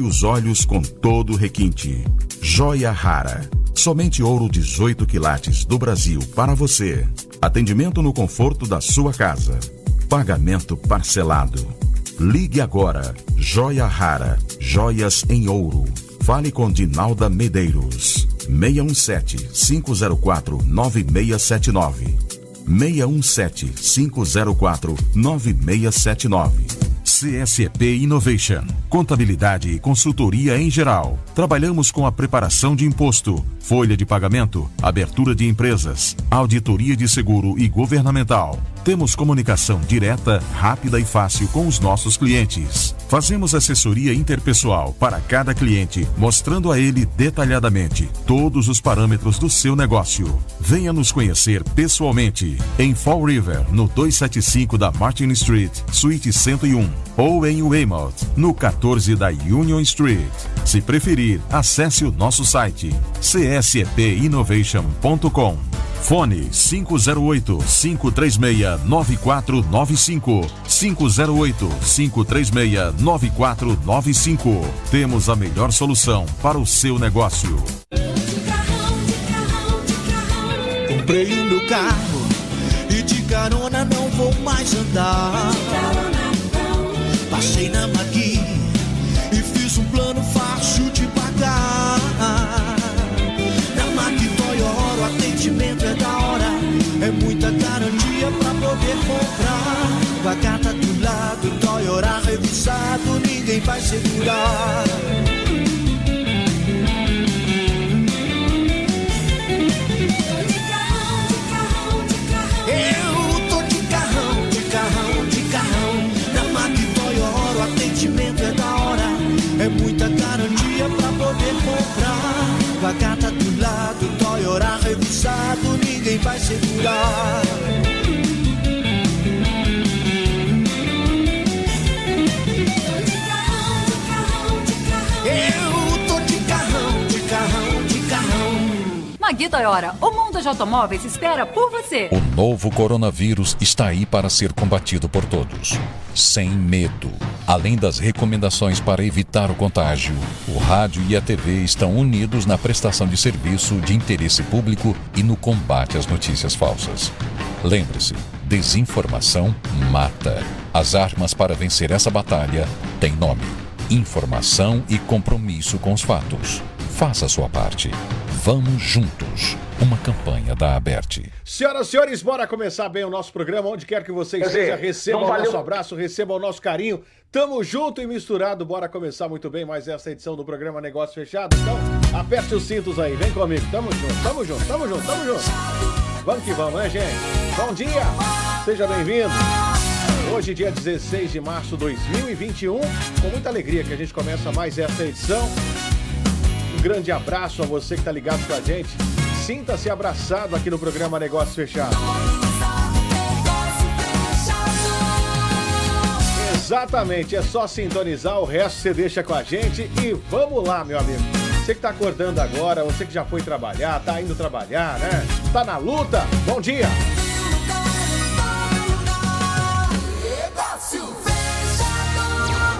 os olhos com todo requinte. Joia rara. Somente ouro 18 quilates do Brasil para você. Atendimento no conforto da sua casa. Pagamento parcelado. Ligue agora. Joia rara. Joias em ouro. Fale com Dinalda Medeiros. 617 504 9679. 617 504 9679. CSEP Innovation. Contabilidade e consultoria em geral. Trabalhamos com a preparação de imposto, folha de pagamento, abertura de empresas, auditoria de seguro e governamental. Temos comunicação direta, rápida e fácil com os nossos clientes. Fazemos assessoria interpessoal para cada cliente, mostrando a ele detalhadamente todos os parâmetros do seu negócio. Venha nos conhecer pessoalmente em Fall River, no 275 da Martin Street, Suíte 101, ou em Weymouth, no 14 da Union Street. Se preferir, acesse o nosso site csepinnovation.com. Fone 508-536-9495. 508-536-9495. Temos a melhor solução para o seu negócio. Comprei o meu carro e de carona não vou mais andar. Passei na Magui poder comprar. Com a do lado, Toyota revisado, ninguém vai segurar. Eu tô de carrão, de carrão, de carrão. Na Mag Toyota, o atendimento é da hora. É muita garantia pra poder comprar. Com a do lado, Toyota revisado, ninguém vai segurar. Magui Toyota, o mundo de automóveis espera por você. O novo coronavírus está aí para ser combatido por todos, sem medo. Além das recomendações para evitar o contágio, o rádio e a TV estão unidos na prestação de serviço de interesse público e no combate às notícias falsas. Lembre-se, desinformação mata. As armas para vencer essa batalha têm nome: informação e compromisso com os fatos. Faça a sua parte. Vamos juntos. Uma campanha da Aberte. Senhoras e senhores, bora começar bem o nosso programa. Onde quer que você esteja, receba o valeu- nosso abraço, receba o nosso carinho. Tamo junto e misturado. Bora começar muito bem mais essa edição do programa Negócio Fechado. Então, aperte os cintos aí, vem comigo. Tamo junto, tamo junto, tamo junto, tamo junto. Vamos que vamos, né, gente? Bom dia, seja bem-vindo. Hoje, dia 16 de março de 2021, com muita alegria que a gente começa mais essa edição. Grande abraço a você que está ligado com a gente. Sinta-se abraçado aqui no programa Negócio Fechado. Exatamente, é só sintonizar, o resto você deixa com a gente e vamos lá, meu amigo. Você que tá acordando agora, você que já foi trabalhar, tá indo trabalhar, né? Tá na luta, bom dia!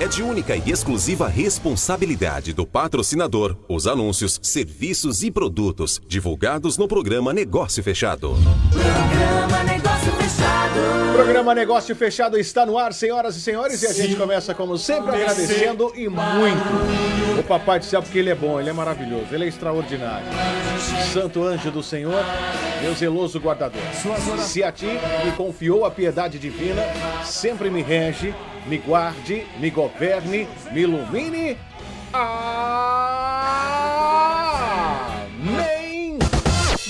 É de única e exclusiva responsabilidade do patrocinador os anúncios, serviços e produtos divulgados no programa Negócio Fechado. Programa Negócio Fechado. O programa Negócio Fechado está no ar, senhoras e senhores, e a gente começa, como sempre, agradecendo e muito o Papai do Céu, porque ele é bom, ele é maravilhoso, ele é extraordinário. Santo anjo do Senhor, meu zeloso guardador. Se a ti me confiou a piedade divina, sempre me rege, me guarde, me governe, me ilumine. Amém.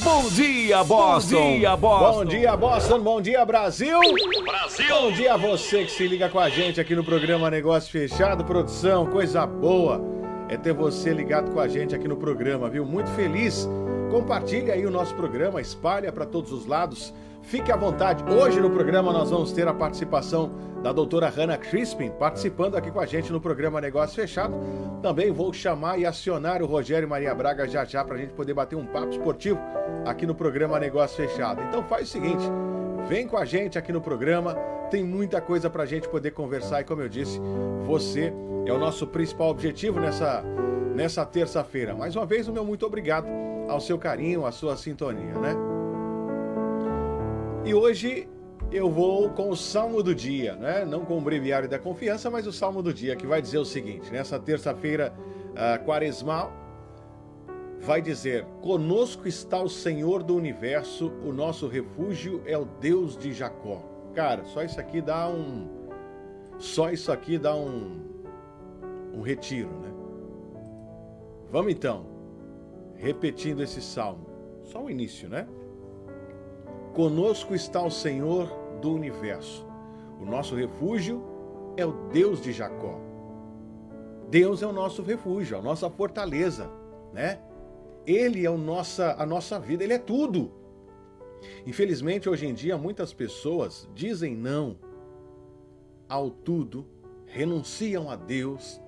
Bom dia, Boston! Bom dia, Boston! Bom dia, Boston. Bom dia, Brasil. Brasil. Bom dia a você que se liga com a gente aqui no programa Negócio Fechado. Produção, coisa boa é ter você ligado com a gente aqui no programa, viu? Muito feliz. Compartilhe aí o nosso programa, espalha para todos os lados. Fique à vontade. Hoje no programa nós vamos ter a participação da doutora Hannah Crispin participando aqui com a gente no programa Negócio Fechado. Também vou chamar e acionar o Rogério Maria Braga já já para a gente poder bater um papo esportivo aqui no programa Negócio Fechado. Então faz o seguinte, Vem com a gente aqui no programa, tem muita coisa pra gente poder conversar e como eu disse, você é o nosso principal objetivo nessa nessa terça-feira. Mais uma vez o meu muito obrigado ao seu carinho, à sua sintonia, né? E hoje eu vou com o Salmo do Dia, né? Não com o Breviário da Confiança, mas o Salmo do Dia, que vai dizer o seguinte: nessa terça-feira uh, quaresmal, vai dizer: Conosco está o Senhor do universo, o nosso refúgio é o Deus de Jacó. Cara, só isso aqui dá um. Só isso aqui dá um. Um retiro, né? Vamos então, repetindo esse salmo. Só o início, né? Conosco está o Senhor do universo. O nosso refúgio é o Deus de Jacó. Deus é o nosso refúgio, a nossa fortaleza, né? Ele é o nossa, a nossa vida, ele é tudo. Infelizmente, hoje em dia, muitas pessoas dizem não ao tudo, renunciam a Deus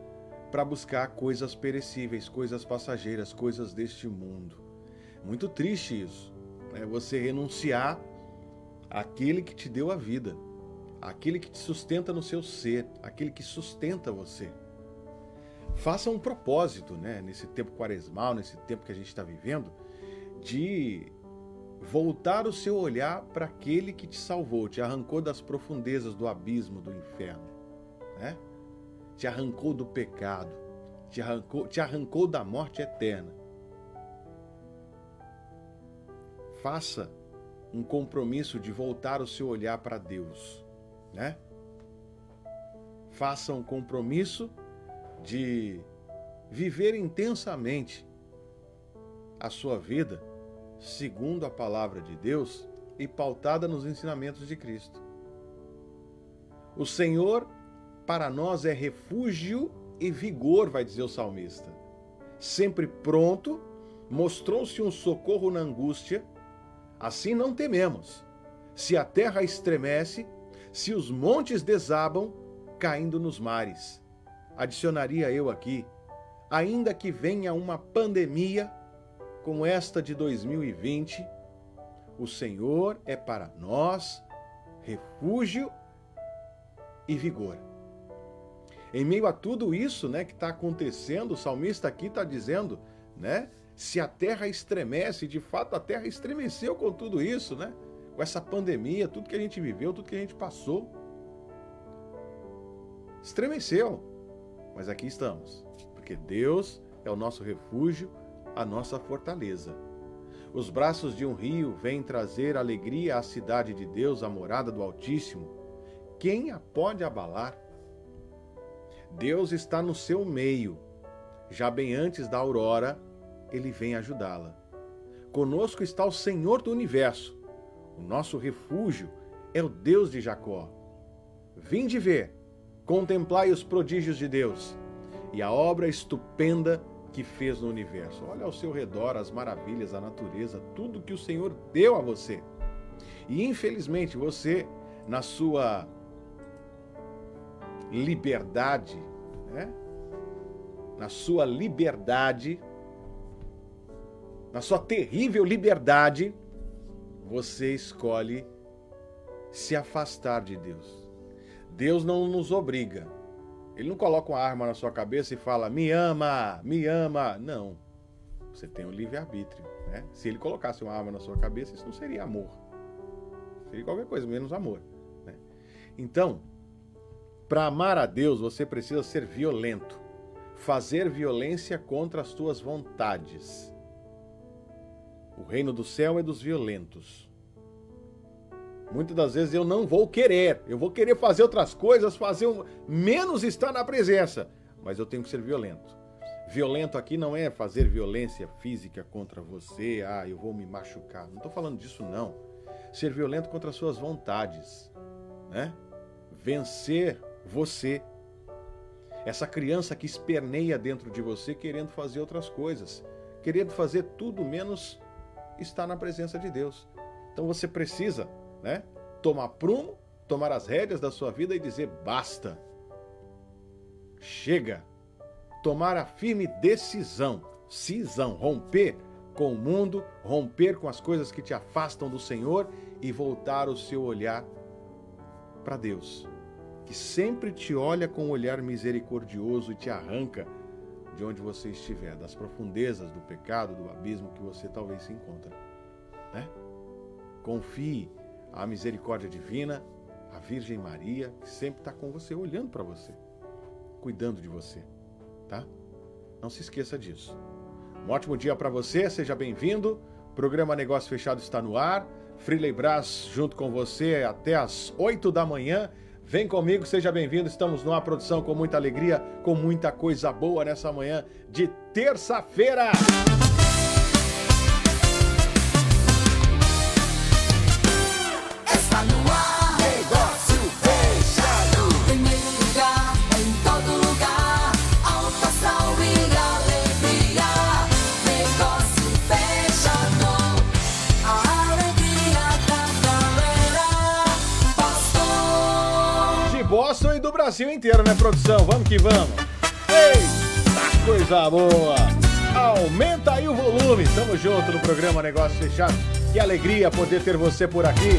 para buscar coisas perecíveis, coisas passageiras, coisas deste mundo. Muito triste isso, né? Você renunciar àquele que te deu a vida, aquele que te sustenta no seu ser, aquele que sustenta você. Faça um propósito, né, nesse tempo quaresmal, nesse tempo que a gente está vivendo, de voltar o seu olhar para aquele que te salvou, te arrancou das profundezas do abismo do inferno, né? Te arrancou do pecado, te arrancou, te arrancou da morte eterna. Faça um compromisso de voltar o seu olhar para Deus, né? Faça um compromisso de viver intensamente a sua vida segundo a palavra de Deus e pautada nos ensinamentos de Cristo. O Senhor para nós é refúgio e vigor, vai dizer o salmista. Sempre pronto, mostrou-se um socorro na angústia, assim não tememos. Se a terra estremece, se os montes desabam, caindo nos mares adicionaria eu aqui, ainda que venha uma pandemia como esta de 2020, o Senhor é para nós refúgio e vigor. Em meio a tudo isso, né, que está acontecendo, o salmista aqui está dizendo, né, se a terra estremece, de fato a terra estremeceu com tudo isso, né, com essa pandemia, tudo que a gente viveu, tudo que a gente passou, estremeceu. Mas aqui estamos, porque Deus é o nosso refúgio, a nossa fortaleza. Os braços de um rio vêm trazer alegria à cidade de Deus, a morada do Altíssimo. Quem a pode abalar? Deus está no seu meio. Já bem antes da aurora, ele vem ajudá-la. Conosco está o Senhor do universo. O nosso refúgio é o Deus de Jacó. Vinde ver Contemplai os prodígios de Deus e a obra estupenda que fez no universo. Olha ao seu redor as maravilhas, a natureza, tudo que o Senhor deu a você. E infelizmente você, na sua liberdade, né? na sua liberdade, na sua terrível liberdade, você escolhe se afastar de Deus. Deus não nos obriga. Ele não coloca uma arma na sua cabeça e fala, me ama, me ama. Não. Você tem o um livre-arbítrio. Né? Se ele colocasse uma arma na sua cabeça, isso não seria amor. Seria qualquer coisa, menos amor. Né? Então, para amar a Deus, você precisa ser violento. Fazer violência contra as suas vontades. O reino do céu é dos violentos. Muitas das vezes eu não vou querer, eu vou querer fazer outras coisas, fazer um... menos estar na presença, mas eu tenho que ser violento. Violento aqui não é fazer violência física contra você, ah, eu vou me machucar. Não estou falando disso não. Ser violento contra as suas vontades, né? Vencer você. Essa criança que esperneia dentro de você querendo fazer outras coisas, querendo fazer tudo menos estar na presença de Deus. Então você precisa né? Tomar prumo, tomar as rédeas da sua vida e dizer basta. Chega. Tomar a firme decisão, cisão, romper com o mundo, romper com as coisas que te afastam do Senhor e voltar o seu olhar para Deus, que sempre te olha com um olhar misericordioso e te arranca de onde você estiver, das profundezas do pecado, do abismo que você talvez se encontre. Né? Confie a misericórdia divina, a Virgem Maria, que sempre está com você, olhando para você, cuidando de você, tá? Não se esqueça disso. Um ótimo dia para você, seja bem-vindo. Programa Negócio Fechado está no ar. Freeley Brás junto com você até às 8 da manhã. Vem comigo, seja bem-vindo. Estamos numa produção com muita alegria, com muita coisa boa nessa manhã de terça-feira. Brasil inteiro, né, produção? Vamos que vamos. Eita, coisa boa. Aumenta aí o volume. Tamo junto no programa Negócio Fechado. Que alegria poder ter você por aqui.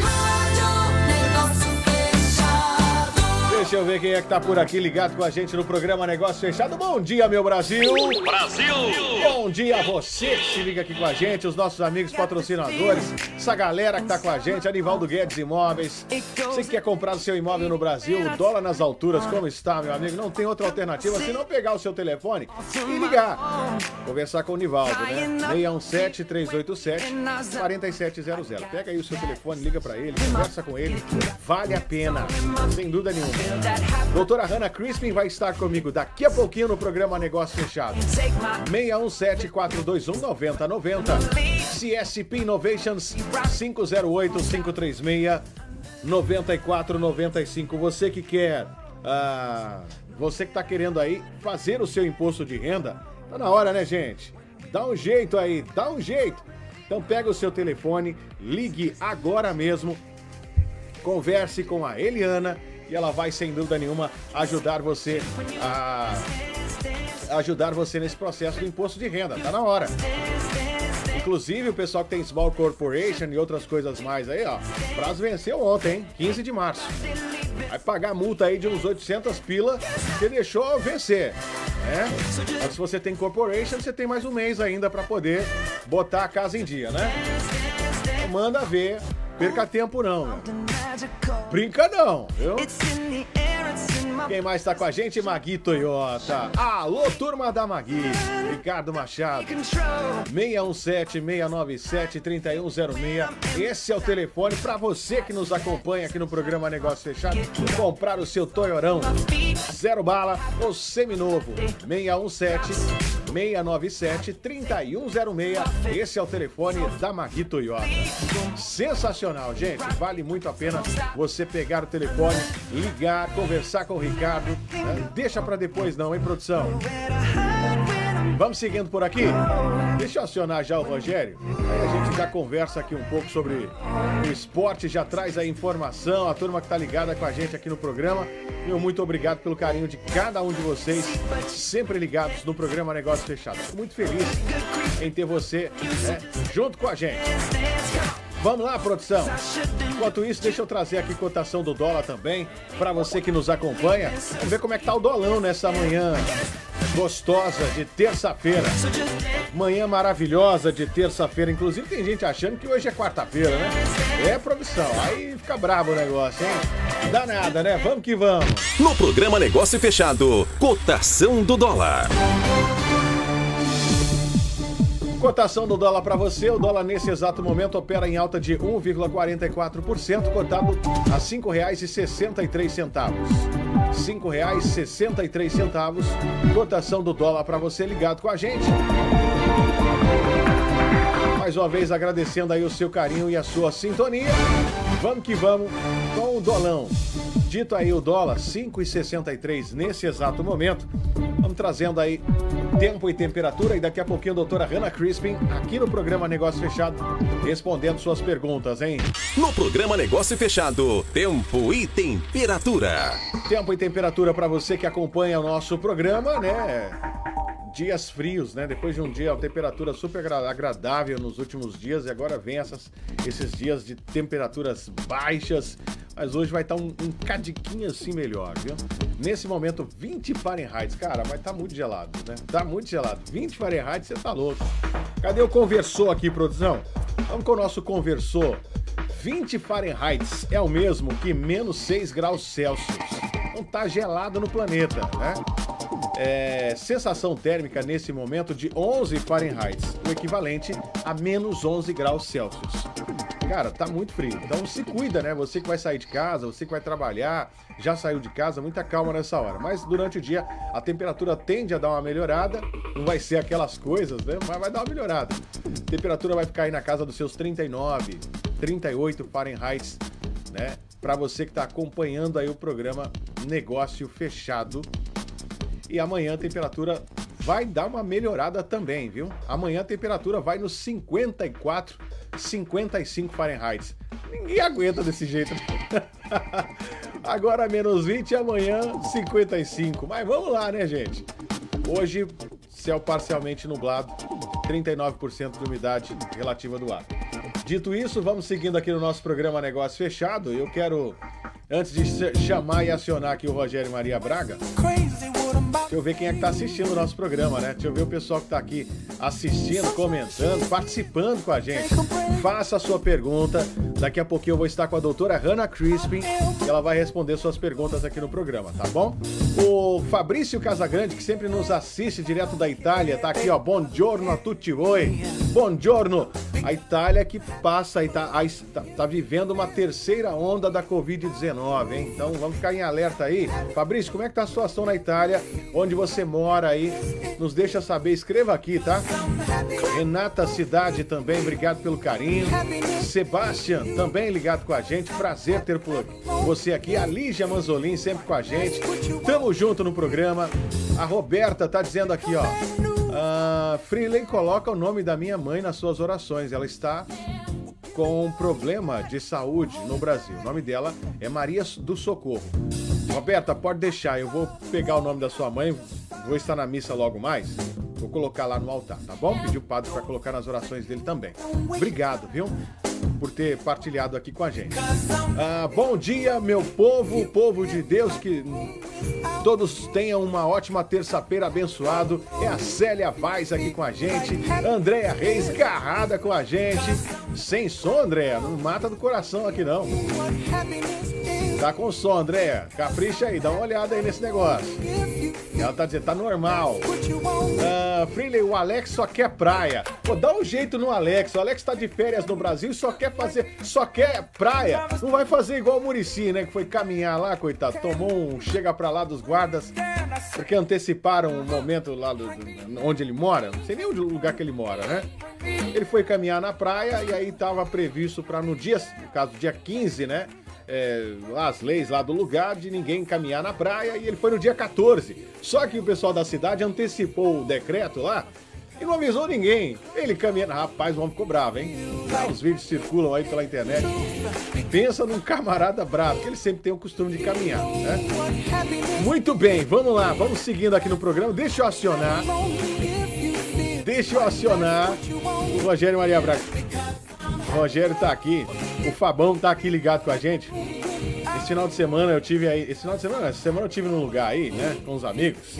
Deixa eu ver quem é que tá por aqui ligado com a gente no programa Negócio Fechado. Bom dia, meu Brasil! Brasil! Bom dia a você que se liga aqui com a gente, os nossos amigos patrocinadores, essa galera que tá com a gente, Anivaldo Guedes Imóveis. Você que quer comprar o seu imóvel no Brasil, o dólar nas alturas, como está, meu amigo? Não tem outra alternativa senão pegar o seu telefone e ligar. Conversar com o Nivaldo, né? 617-387-4700. Pega aí o seu telefone, liga pra ele, conversa com ele. Vale a pena, sem dúvida nenhuma. Doutora Hannah Crispin vai estar comigo daqui a pouquinho no programa Negócio Fechado. 617-421-9090. CSP Innovations 508-536-9495. Você que quer, ah, você que está querendo aí fazer o seu imposto de renda, tá na hora, né, gente? Dá um jeito aí, dá um jeito. Então pega o seu telefone, ligue agora mesmo converse com a Eliana e ela vai sem dúvida nenhuma ajudar você a ajudar você nesse processo do imposto de renda. Tá na hora. Inclusive o pessoal que tem Small Corporation e outras coisas mais aí, ó. Prazo venceu ontem, hein? 15 de março. Vai pagar multa aí de uns 800 pila que deixou vencer. Né? Mas se você tem corporation, você tem mais um mês ainda para poder botar a casa em dia, né? Manda ver. Perca tempo não, meu. Brinca não, viu? Quem mais tá com a gente? Magui Toyota. Alô, turma da Magui. Ricardo Machado. 617-697-3106. Esse é o telefone para você que nos acompanha aqui no programa Negócio Fechado. Comprar o seu Toyorão. Zero bala ou seminovo. 617 697 3106. Esse é o telefone da Magui Toyota. Sensacional, gente. Vale muito a pena você pegar o telefone, ligar, conversar com o Ricardo. Deixa pra depois não, hein, produção? Vamos seguindo por aqui? Deixa eu acionar já o Rogério. Aí a gente já conversa aqui um pouco sobre o esporte, já traz a informação, a turma que tá ligada com a gente aqui no programa. Meu muito obrigado pelo carinho de cada um de vocês, sempre ligados no programa Negócio Fechado. Fico muito feliz em ter você né, junto com a gente. Vamos lá, produção. Enquanto isso, deixa eu trazer aqui cotação do dólar também, para você que nos acompanha. Vamos ver como é que tá o dolão nessa manhã gostosa de terça-feira. Manhã maravilhosa de terça-feira. Inclusive, tem gente achando que hoje é quarta-feira, né? É produção. Aí fica bravo o negócio, hein? Dá nada, né? Vamos que vamos. No programa Negócio Fechado, cotação do dólar. Cotação do dólar para você. O dólar nesse exato momento opera em alta de 1,44%, cotado a R$ 5,63. R$ 5,63. Cotação do dólar para você ligado com a gente. Mais uma vez agradecendo aí o seu carinho e a sua sintonia. Vamos que vamos com o dolão. Dito aí o dólar 5,63 nesse exato momento. Vamos trazendo aí tempo e temperatura e daqui a pouquinho a doutora Hannah Crispin aqui no programa Negócio Fechado respondendo suas perguntas, hein? No programa Negócio Fechado, tempo e temperatura. Tempo e temperatura para você que acompanha o nosso programa, né? Dias frios, né? Depois de um dia, a temperatura super agra- agradável nos últimos dias e agora vem essas, esses dias de temperaturas baixas. Mas hoje vai estar um, um cadiquinho assim melhor, viu? Nesse momento, 20 Fahrenheit. Cara, vai estar muito gelado, né? Tá muito gelado. 20 Fahrenheit, você tá louco. Cadê o conversor aqui, produção? Vamos com o nosso conversor. 20 Fahrenheit é o mesmo que menos 6 graus Celsius. Não tá gelado no planeta, né? É, sensação térmica nesse momento de 11 Fahrenheit, o equivalente a menos 11 graus Celsius. Cara, tá muito frio. Então se cuida, né? Você que vai sair de casa, você que vai trabalhar, já saiu de casa, muita calma nessa hora. Mas durante o dia a temperatura tende a dar uma melhorada. Não vai ser aquelas coisas, né? Mas vai dar uma melhorada. A temperatura vai ficar aí na casa dos seus 39, 38 Fahrenheit, né? Para você que tá acompanhando aí o programa Negócio Fechado. E amanhã a temperatura vai dar uma melhorada também, viu? Amanhã a temperatura vai nos 54, 55 Fahrenheit. Ninguém aguenta desse jeito. Agora menos 20 e amanhã 55. Mas vamos lá, né, gente? Hoje, céu parcialmente nublado, 39% de umidade relativa do ar. Dito isso, vamos seguindo aqui no nosso programa Negócio Fechado. Eu quero, antes de ch- chamar e acionar aqui o Rogério Maria Braga, Deixa eu ver quem é que tá assistindo o nosso programa, né? Deixa eu ver o pessoal que tá aqui assistindo, comentando, participando com a gente. Faça a sua pergunta. Daqui a pouquinho eu vou estar com a doutora Hannah Crispin e ela vai responder suas perguntas aqui no programa, tá bom? O Fabrício Casagrande, que sempre nos assiste direto da Itália, tá aqui, ó. Buongiorno a tutti voi. Buongiorno. A Itália que passa aí, tá, a- tá, tá vivendo uma terceira onda da Covid-19, hein? Então vamos ficar em alerta aí. Fabrício, como é que tá a situação na Itália? Onde você mora aí? Nos deixa saber, escreva aqui, tá? Renata Cidade também, obrigado pelo carinho. Sebastian também ligado com a gente, prazer ter por você aqui. A Lígia Manzolin sempre com a gente. Tamo junto no programa. A Roberta tá dizendo aqui, ó. Ah, coloca o nome da minha mãe nas suas orações. Ela está com um problema de saúde no Brasil. O nome dela é Maria do Socorro. Roberta, pode deixar. Eu vou pegar o nome da sua mãe. Vou estar na missa logo mais. Vou colocar lá no altar, tá bom? Pedir o padre para colocar nas orações dele também. Obrigado, viu? Por ter partilhado aqui com a gente. Ah, bom dia, meu povo, povo de Deus, que todos tenham uma ótima terça-feira abençoado. É a Célia Vaz aqui com a gente, Andréia Reis garrada com a gente. Sem som, Andréia, não mata do coração aqui não. Tá com som, Andréia. Capricha aí, dá uma olhada aí nesse negócio. Ela tá dizendo, tá normal. Ah, Freely, o Alex só quer praia. Pô, dá um jeito no Alex. O Alex tá de férias no Brasil e só quer fazer, só quer praia. Não vai fazer igual o Murici, né? Que foi caminhar lá, coitado. Tomou um chega pra lá dos guardas, porque anteciparam o momento lá do, do- onde ele mora. Não sei nem o lugar que ele mora, né? Ele foi caminhar na praia e aí tava previsto pra no dia, no caso, dia 15, né? É, as leis lá do lugar de ninguém caminhar na praia e ele foi no dia 14. Só que o pessoal da cidade antecipou o decreto lá e não avisou ninguém. Ele caminhando. Rapaz, o homem ficou bravo, hein? Os vídeos circulam aí pela internet. Pensa num camarada bravo, que ele sempre tem o costume de caminhar, né? Muito bem, vamos lá, vamos seguindo aqui no programa. Deixa eu acionar. Deixa eu acionar o Rogério Maria Braga. O Rogério tá aqui, o Fabão tá aqui ligado com a gente. Esse final de semana eu tive aí. Esse final de semana, essa semana eu tive num lugar aí, né? Com os amigos.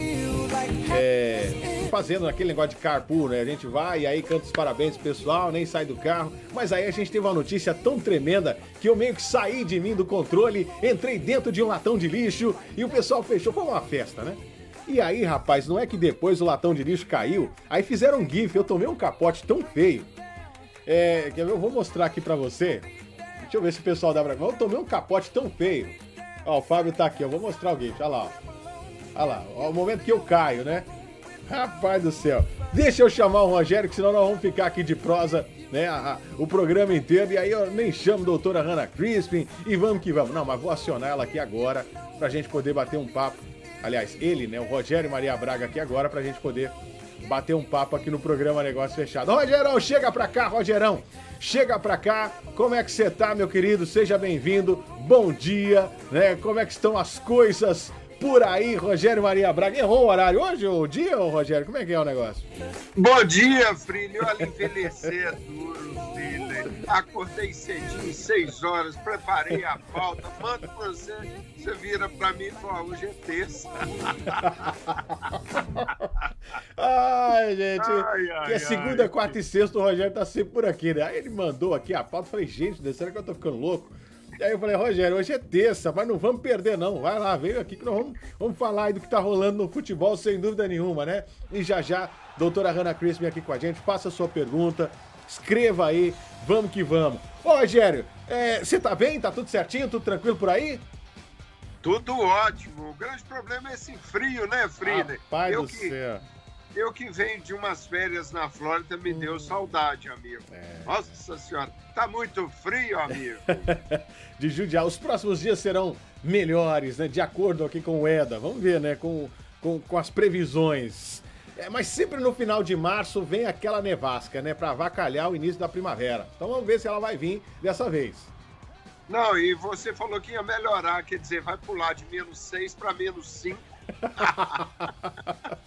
É, fazendo aquele negócio de carpool, né? A gente vai e aí canta os parabéns pessoal, nem sai do carro. Mas aí a gente teve uma notícia tão tremenda que eu meio que saí de mim do controle, entrei dentro de um latão de lixo e o pessoal fechou. Foi uma festa, né? E aí, rapaz, não é que depois o latão de lixo caiu? Aí fizeram um gif, eu tomei um capote tão feio. É? Eu vou mostrar aqui pra você. Deixa eu ver se o pessoal dá pra... Eu tomei um capote tão feio. Ó, o Fábio tá aqui, eu vou mostrar o gif, olha lá, ó. Olha lá, ó, o momento que eu caio, né? Rapaz do céu. Deixa eu chamar o Rogério, que senão nós vamos ficar aqui de prosa, né? a- a- o programa inteiro. E aí eu nem chamo a doutora Hannah Crispin e vamos que vamos. Não, mas vou acionar ela aqui agora pra gente poder bater um papo. Aliás, ele, né? O Rogério Maria Braga aqui agora pra gente poder bater um papo aqui no programa Negócio Fechado. Rogerão, chega pra cá, Rogerão. Chega pra cá. Como é que você tá, meu querido? Seja bem-vindo. Bom dia, né? Como é que estão as coisas por aí, Rogério Maria Braga. Errou o horário hoje, o dia, Rogério? Como é que é o negócio? Bom dia, Frilho. Olha, envelhecer é duro, filho. Acordei cedinho, seis horas, preparei a pauta, mando pra você. Você vira pra mim e fala, hoje é terça. Ai, gente. Ai, ai, que é segunda, ai. quarta e sexta, o Rogério tá sempre por aqui, né? Aí ele mandou aqui a pauta. Falei, gente, será que eu tô ficando louco? E aí eu falei, Rogério, hoje é terça, mas não vamos perder, não. Vai lá, veio aqui que nós vamos, vamos falar aí do que tá rolando no futebol, sem dúvida nenhuma, né? E já já, doutora Hannah Crispin aqui com a gente, faça a sua pergunta, escreva aí, vamos que vamos. Ô, Rogério, é, você tá bem? Tá tudo certinho? Tudo tranquilo por aí? Tudo ótimo. O grande problema é esse frio, né, Frida? Pai eu do que, céu. Eu que venho de umas férias na Flórida me deu saudade, amigo. É. Nossa senhora, tá muito frio, amigo. de judiar. Os próximos dias serão melhores, né? De acordo aqui com o EDA. Vamos ver, né? Com, com, com as previsões. É, mas sempre no final de março vem aquela nevasca, né? Pra avacalhar o início da primavera. Então vamos ver se ela vai vir dessa vez. Não, e você falou que ia melhorar, quer dizer, vai pular de menos 6 para menos 5.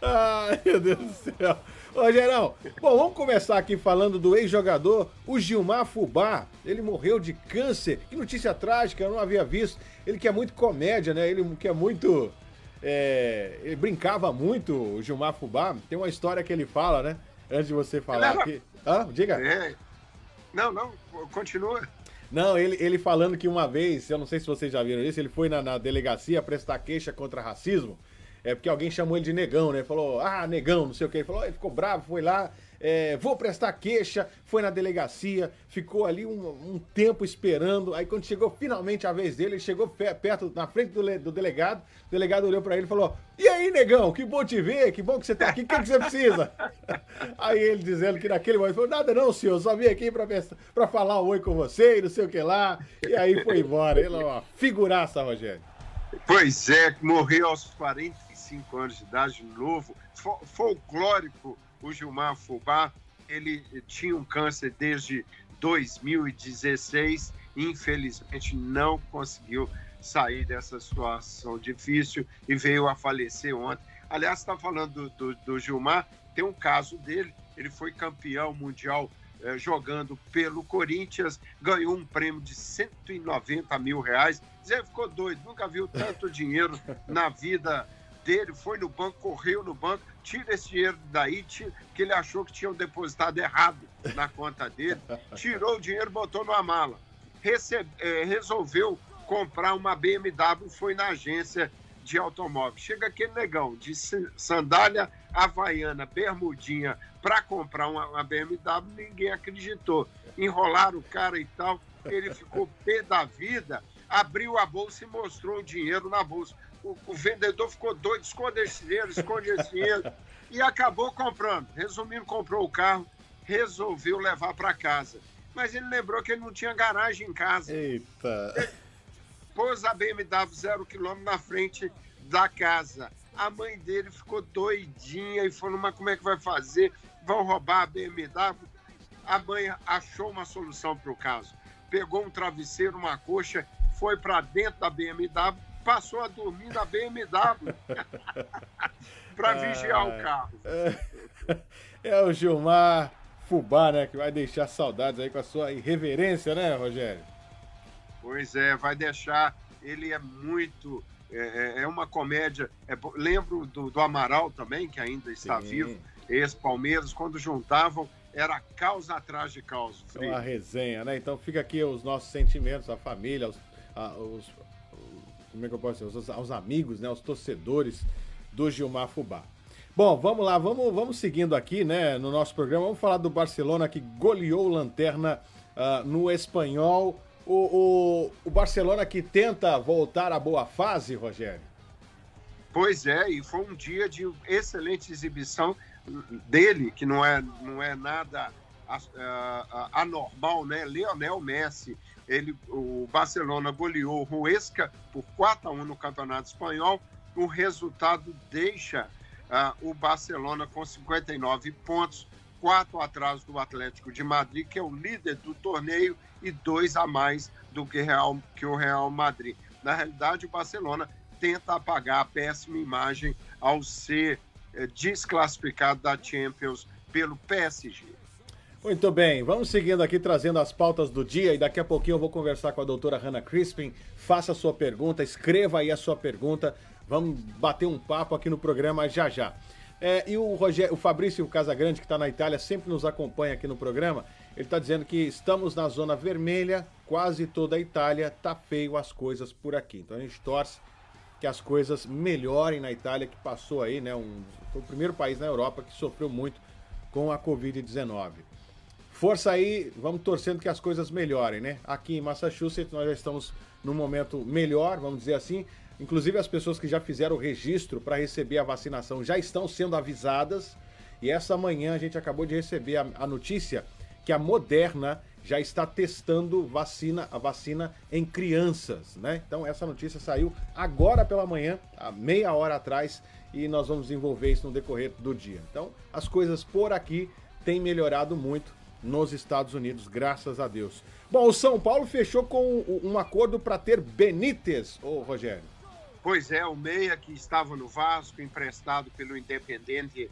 Ai, meu Deus do céu. Ô, Gerão, bom, vamos começar aqui falando do ex-jogador, o Gilmar Fubá. Ele morreu de câncer. Que notícia trágica, eu não havia visto. Ele que é muito comédia, né? Ele que é muito. É, ele brincava muito, o Gilmar Fubá. Tem uma história que ele fala, né? Antes de você falar aqui. Hã? Diga. É. Não, não, continua. Não, ele, ele falando que uma vez, eu não sei se vocês já viram isso, ele foi na, na delegacia prestar queixa contra racismo. É porque alguém chamou ele de negão, né? Falou, ah, negão, não sei o que. Ele falou, ele ficou bravo, foi lá, é, vou prestar queixa, foi na delegacia, ficou ali um, um tempo esperando. Aí quando chegou finalmente a vez dele, ele chegou pe- perto, na frente do, do delegado, o delegado olhou pra ele e falou: E aí, negão, que bom te ver, que bom que você tá aqui, o que, que você precisa? Aí ele dizendo que naquele momento falou: Nada não, senhor, só vim aqui pra falar um oi com você e não sei o que lá. E aí foi embora. Ele é uma figuraça, Rogério. Pois é, morreu aos 45 anos de idade, novo, fo- folclórico, o Gilmar Fubá. Ele tinha um câncer desde 2016, infelizmente não conseguiu sair dessa situação difícil e veio a falecer ontem. Aliás, está falando do, do, do Gilmar, tem um caso dele, ele foi campeão mundial eh, jogando pelo Corinthians, ganhou um prêmio de 190 mil reais. Zé ficou doido, nunca viu tanto dinheiro na vida dele. Foi no banco, correu no banco, tira esse dinheiro daí, tira, que ele achou que tinham depositado errado na conta dele. Tirou o dinheiro, botou numa mala. Rece- eh, resolveu comprar uma BMW, foi na agência de automóvel. Chega aquele negão de sa- sandália havaiana, bermudinha, para comprar uma, uma BMW, ninguém acreditou. Enrolaram o cara e tal, ele ficou pé da vida, abriu a bolsa e mostrou o dinheiro na bolsa. O, o vendedor ficou doido, esconde esse dinheiro, esconde esse dinheiro, e acabou comprando. Resumindo, comprou o carro, resolveu levar para casa. Mas ele lembrou que ele não tinha garagem em casa Eita. pôs a BMW zero quilômetro na frente da casa. A mãe dele ficou doidinha e falou: Mas como é que vai fazer? Vão roubar a BMW? A mãe achou uma solução para o caso. Pegou um travesseiro, uma coxa, foi para dentro da BMW, passou a dormir na BMW para vigiar o carro. É o Gilmar Fubá, né? Que vai deixar saudades aí com a sua irreverência, né, Rogério? Pois é, vai deixar. Ele é muito. É, é- é uma comédia. é lembro do, do Amaral também, que ainda está Sim. vivo, ex-Palmeiras, quando juntavam, era causa atrás de causa. É uma resenha, né? Então fica aqui os nossos sentimentos, a família, os, a- os- como é que eu posso dizer? Os, aos amigos, né? Os torcedores do Gilmar Fubá. Bom, vamos lá, vamos, vamos seguindo aqui, né, no nosso programa. Vamos falar do Barcelona que goleou Lanterna ah, no espanhol. O, o, o Barcelona que tenta voltar à boa fase, Rogério. Pois é, e foi um dia de excelente exibição dele, que não é, não é nada ah, anormal, né? Leonel Messi, ele, o Barcelona goleou o Huesca por 4 a 1 no Campeonato Espanhol. O resultado deixa ah, o Barcelona com 59 pontos, quatro atrás do Atlético de Madrid, que é o líder do torneio, e dois a mais do que, Real, que o Real Madrid. Na realidade, o Barcelona tenta apagar a péssima imagem ao ser é, desclassificado da Champions pelo PSG. Muito bem, vamos seguindo aqui trazendo as pautas do dia e daqui a pouquinho eu vou conversar com a doutora Hannah Crispin. Faça a sua pergunta, escreva aí a sua pergunta. Vamos bater um papo aqui no programa já já. É, e o, Rogério, o Fabrício Casagrande, que está na Itália, sempre nos acompanha aqui no programa. Ele está dizendo que estamos na zona vermelha, quase toda a Itália, tá feio as coisas por aqui. Então a gente torce que as coisas melhorem na Itália, que passou aí, né? Um, foi o primeiro país na Europa que sofreu muito com a Covid-19. Força aí, vamos torcendo que as coisas melhorem, né? Aqui em Massachusetts nós já estamos num momento melhor, vamos dizer assim. Inclusive as pessoas que já fizeram o registro para receber a vacinação já estão sendo avisadas. E essa manhã a gente acabou de receber a, a notícia que a Moderna já está testando vacina, a vacina em crianças, né? Então essa notícia saiu agora pela manhã, há meia hora atrás, e nós vamos desenvolver isso no decorrer do dia. Então as coisas por aqui têm melhorado muito nos Estados Unidos, graças a Deus. Bom, o São Paulo fechou com um acordo para ter Benítez, ô Rogério. Pois é, o Meia que estava no Vasco, emprestado pelo Independente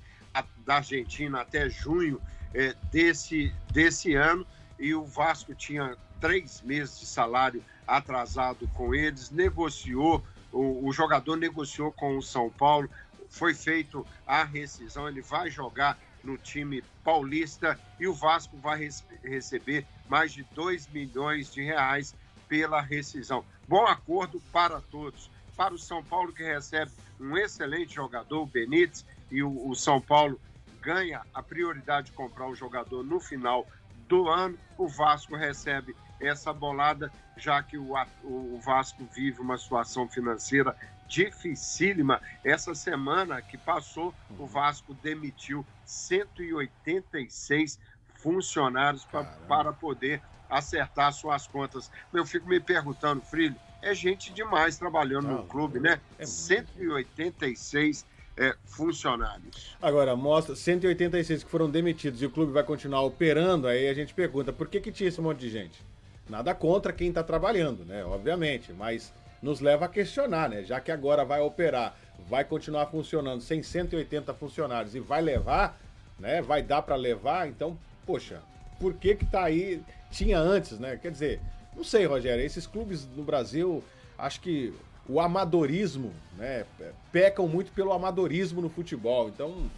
da Argentina até junho é, desse, desse ano, e o Vasco tinha três meses de salário atrasado com eles, negociou, o, o jogador negociou com o São Paulo, foi feito a rescisão, ele vai jogar no time paulista e o Vasco vai receber mais de 2 milhões de reais pela rescisão. Bom acordo para todos para o São Paulo, que recebe um excelente jogador, o Benítez, e o, o São Paulo ganha a prioridade de comprar o jogador no final do ano. O Vasco recebe essa bolada, já que o, o Vasco vive uma situação financeira dificílima. Essa semana que passou, o Vasco demitiu 186 funcionários pra, para poder acertar suas contas. Eu fico me perguntando, Frilho, é gente demais trabalhando no clube, né? É 186 é, funcionários. Agora, mostra 186 que foram demitidos e o clube vai continuar operando, aí a gente pergunta, por que, que tinha esse monte de gente? Nada contra quem está trabalhando, né? Obviamente, mas nos leva a questionar, né? Já que agora vai operar, vai continuar funcionando sem 180 funcionários e vai levar, né? Vai dar para levar, então, poxa, por que que tá aí? Tinha antes, né? Quer dizer, não sei, Rogério, esses clubes no Brasil, acho que o amadorismo, né? Pecam muito pelo amadorismo no futebol. Então,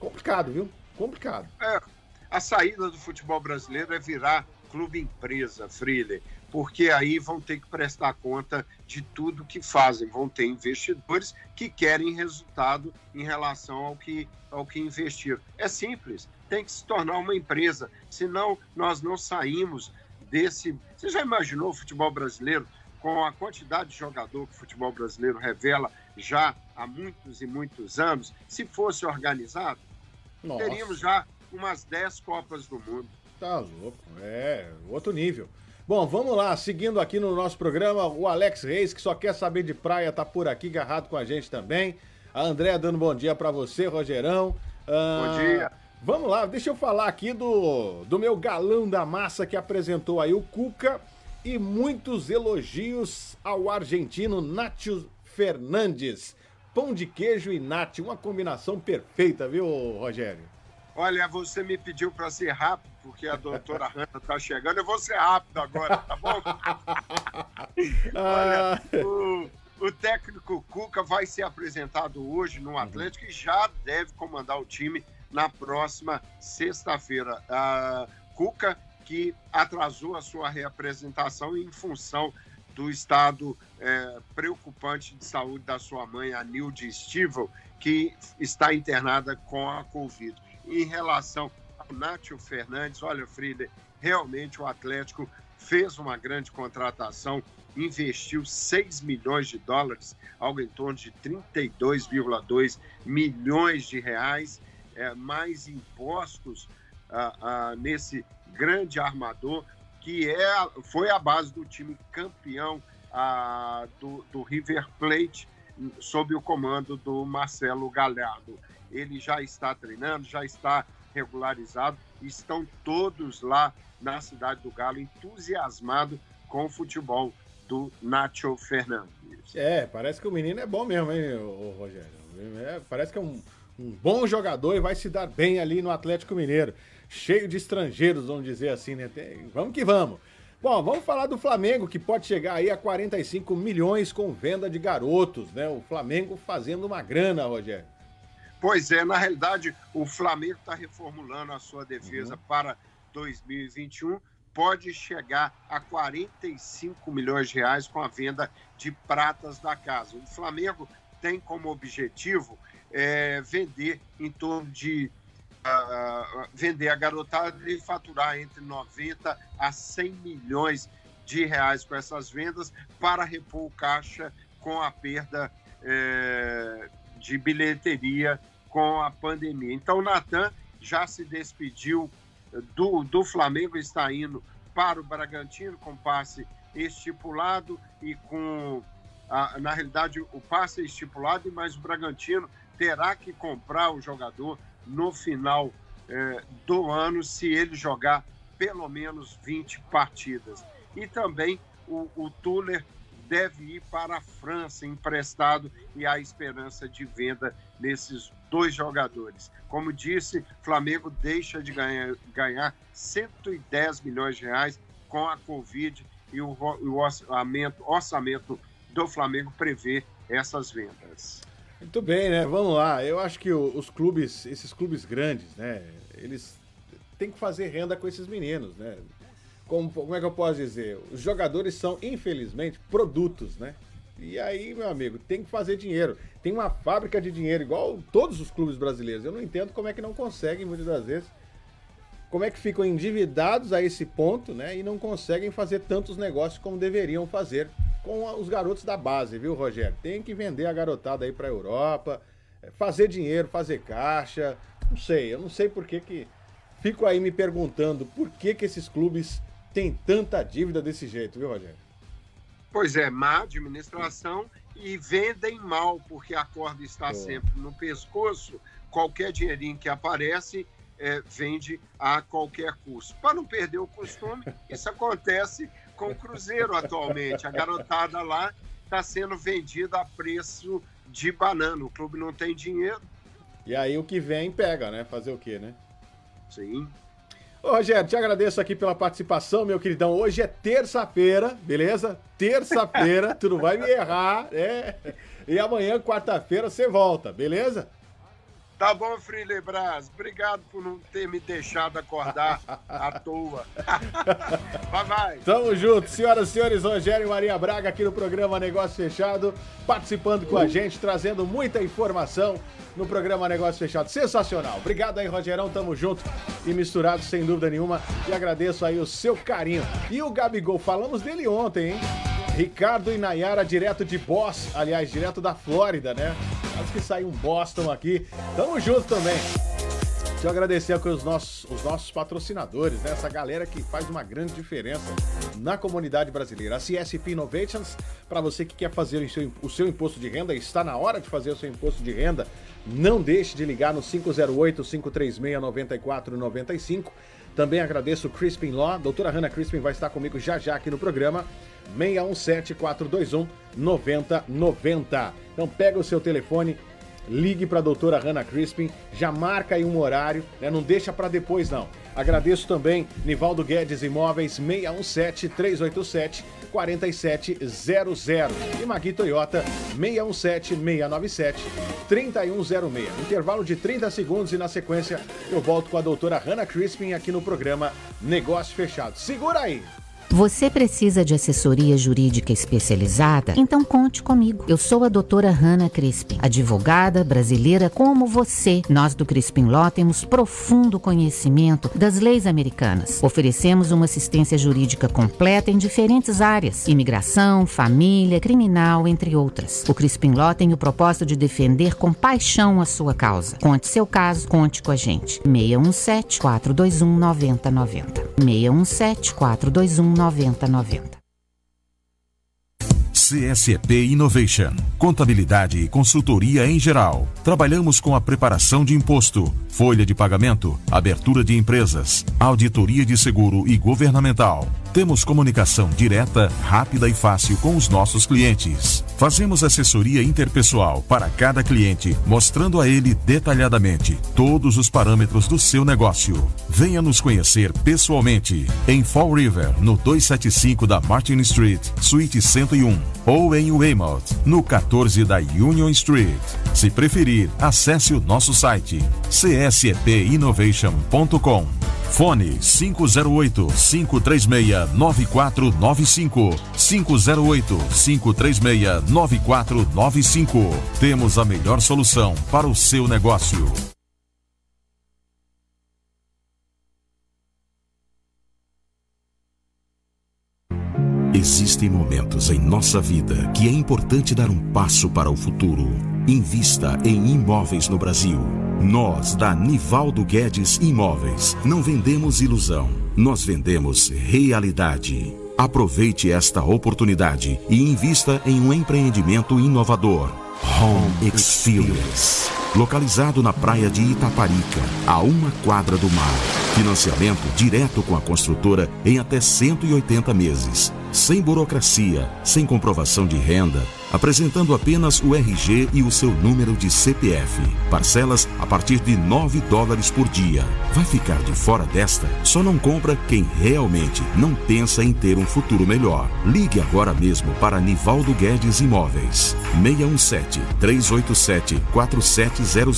complicado, viu? Complicado. É, a saída do futebol brasileiro é virar clube empresa, Freeler, porque aí vão ter que prestar conta de tudo que fazem, vão ter investidores que querem resultado em relação ao que, ao que investiram. É simples, tem que se tornar uma empresa, senão nós não saímos desse. Você já imaginou o futebol brasileiro com a quantidade de jogador que o futebol brasileiro revela já há muitos e muitos anos? Se fosse organizado, Nossa. teríamos já umas 10 Copas do Mundo. Tá louco, é outro nível. Bom, vamos lá, seguindo aqui no nosso programa, o Alex Reis, que só quer saber de praia, tá por aqui, agarrado com a gente também. A Andréa dando bom dia para você, Rogerão. Ah, bom dia. Vamos lá, deixa eu falar aqui do, do meu galão da massa que apresentou aí o Cuca e muitos elogios ao argentino Nátio Fernandes. Pão de queijo e nati, uma combinação perfeita, viu, Rogério? Olha, você me pediu para ser rápido, porque a doutora Hanna está chegando. Eu vou ser rápido agora, tá bom? Olha, o, o, técnico Cuca vai ser apresentado hoje no Atlético e já deve comandar o time na próxima sexta-feira. A Cuca, que atrasou a sua reapresentação em função do estado é, preocupante de saúde da sua mãe, a Nilde Stivel, que está internada com a Covid. Em relação Nátio Fernandes, olha, Frida, realmente o Atlético fez uma grande contratação, investiu 6 milhões de dólares, algo em torno de 32,2 milhões de reais, é, mais impostos ah, ah, nesse grande armador que é, foi a base do time campeão ah, do, do River Plate sob o comando do Marcelo Galhardo. Ele já está treinando, já está regularizado, estão todos lá na cidade do Galo entusiasmados com o futebol do Nacho Fernandes. É, parece que o menino é bom mesmo, hein, Rogério? É, parece que é um, um bom jogador e vai se dar bem ali no Atlético Mineiro. Cheio de estrangeiros, vamos dizer assim, né? Tem, vamos que vamos. Bom, vamos falar do Flamengo, que pode chegar aí a 45 milhões com venda de garotos, né? O Flamengo fazendo uma grana, Rogério. Pois é, na realidade, o Flamengo está reformulando a sua defesa uhum. para 2021 pode chegar a 45 milhões de reais com a venda de pratas da casa. O Flamengo tem como objetivo é, vender em torno de uh, vender a garotada e faturar entre 90 a 100 milhões de reais com essas vendas para repor o caixa com a perda é, de bilheteria com a pandemia. Então, o Natan já se despediu do, do Flamengo está indo para o Bragantino com passe estipulado e com, a, na realidade, o passe é estipulado, mas o Bragantino terá que comprar o jogador no final eh, do ano se ele jogar pelo menos 20 partidas. E também o, o Tuller deve ir para a França emprestado e há esperança de venda nesses dois jogadores. Como disse, Flamengo deixa de ganhar, ganhar 110 milhões de reais com a Covid e o, o orçamento, orçamento do Flamengo prevê essas vendas. Muito bem, né? Vamos lá. Eu acho que os clubes, esses clubes grandes, né? Eles têm que fazer renda com esses meninos, né? como, como é que eu posso dizer? Os jogadores são, infelizmente, produtos, né? E aí, meu amigo, tem que fazer dinheiro. Tem uma fábrica de dinheiro, igual todos os clubes brasileiros. Eu não entendo como é que não conseguem, muitas das vezes, como é que ficam endividados a esse ponto, né? E não conseguem fazer tantos negócios como deveriam fazer com os garotos da base, viu, Rogério? Tem que vender a garotada aí pra Europa, é, fazer dinheiro, fazer caixa. Não sei, eu não sei por que que. Fico aí me perguntando por que que esses clubes tem tanta dívida desse jeito, viu, Rogério? Pois é, má administração e vendem mal, porque a corda está sempre no pescoço. Qualquer dinheirinho que aparece é, vende a qualquer custo. Para não perder o costume, isso acontece com o Cruzeiro atualmente. A garotada lá está sendo vendida a preço de banana. O clube não tem dinheiro. E aí o que vem pega, né? Fazer o quê, né? Sim. Ô, Rogério, te agradeço aqui pela participação, meu queridão. Hoje é terça-feira, beleza? Terça-feira, tu não vai me errar, né? E amanhã, quarta-feira, você volta, beleza? Tá bom, Freely Braz. Obrigado por não ter me deixado acordar à toa. vai, vai. Tamo junto, senhoras e senhores. Rogério e Maria Braga aqui no programa Negócio Fechado, participando com a gente, trazendo muita informação no programa Negócio Fechado. Sensacional. Obrigado aí, Rogerão. Tamo junto e misturado sem dúvida nenhuma. E agradeço aí o seu carinho. E o Gabigol, falamos dele ontem, hein? Ricardo e Nayara, direto de Boston, aliás, direto da Flórida, né? Quase que saiu um Boston aqui. Tamo junto também. Deixa eu agradecer aqui os nossos, os nossos patrocinadores, né? Essa galera que faz uma grande diferença na comunidade brasileira. A CSP Innovations, para você que quer fazer o seu, o seu imposto de renda, está na hora de fazer o seu imposto de renda, não deixe de ligar no 508-536-9495. Também agradeço Crispin Law. Doutora Hannah Crispin vai estar comigo já já aqui no programa. 617-421-9090. Então pega o seu telefone ligue para a doutora Hannah Crispin, já marca aí um horário, né? não deixa para depois não. Agradeço também Nivaldo Guedes Imóveis 617 387 4700 e Magui Toyota 617 697 3106. Intervalo de 30 segundos e na sequência eu volto com a doutora Hannah Crispin aqui no programa Negócio Fechado. Segura aí! Você precisa de assessoria jurídica especializada? Então conte comigo. Eu sou a doutora Hanna Crispin, advogada brasileira como você. Nós do Crispin Law temos profundo conhecimento das leis americanas. Oferecemos uma assistência jurídica completa em diferentes áreas: imigração, família, criminal, entre outras. O Crispin Law tem o propósito de defender com paixão a sua causa. Conte seu caso, conte com a gente. 617 421 9090. 617 421 9090. CSEP Innovation. Contabilidade e consultoria em geral. Trabalhamos com a preparação de imposto, folha de pagamento, abertura de empresas, auditoria de seguro e governamental Temos comunicação direta, rápida e fácil com os nossos clientes. Fazemos assessoria interpessoal para cada cliente, mostrando a ele detalhadamente todos os parâmetros do seu negócio. Venha nos conhecer pessoalmente em Fall River, no 275 da Martin Street, Suíte 101, ou em Weymouth, no 14 da Union Street. Se preferir, acesse o nosso site csepinnovation.com. Fone 508-536-9495. 508-536-9495. Temos a melhor solução para o seu negócio. Existem momentos em nossa vida que é importante dar um passo para o futuro. Invista em imóveis no Brasil. Nós, da Nivaldo Guedes Imóveis, não vendemos ilusão, nós vendemos realidade. Aproveite esta oportunidade e invista em um empreendimento inovador. Home Experience. Localizado na praia de Itaparica, a uma quadra do mar. Financiamento direto com a construtora em até 180 meses. Sem burocracia, sem comprovação de renda, apresentando apenas o RG e o seu número de CPF. Parcelas a partir de 9 dólares por dia. Vai ficar de fora desta? Só não compra quem realmente não pensa em ter um futuro melhor. Ligue agora mesmo para Nivaldo Guedes Imóveis. 617 387 4700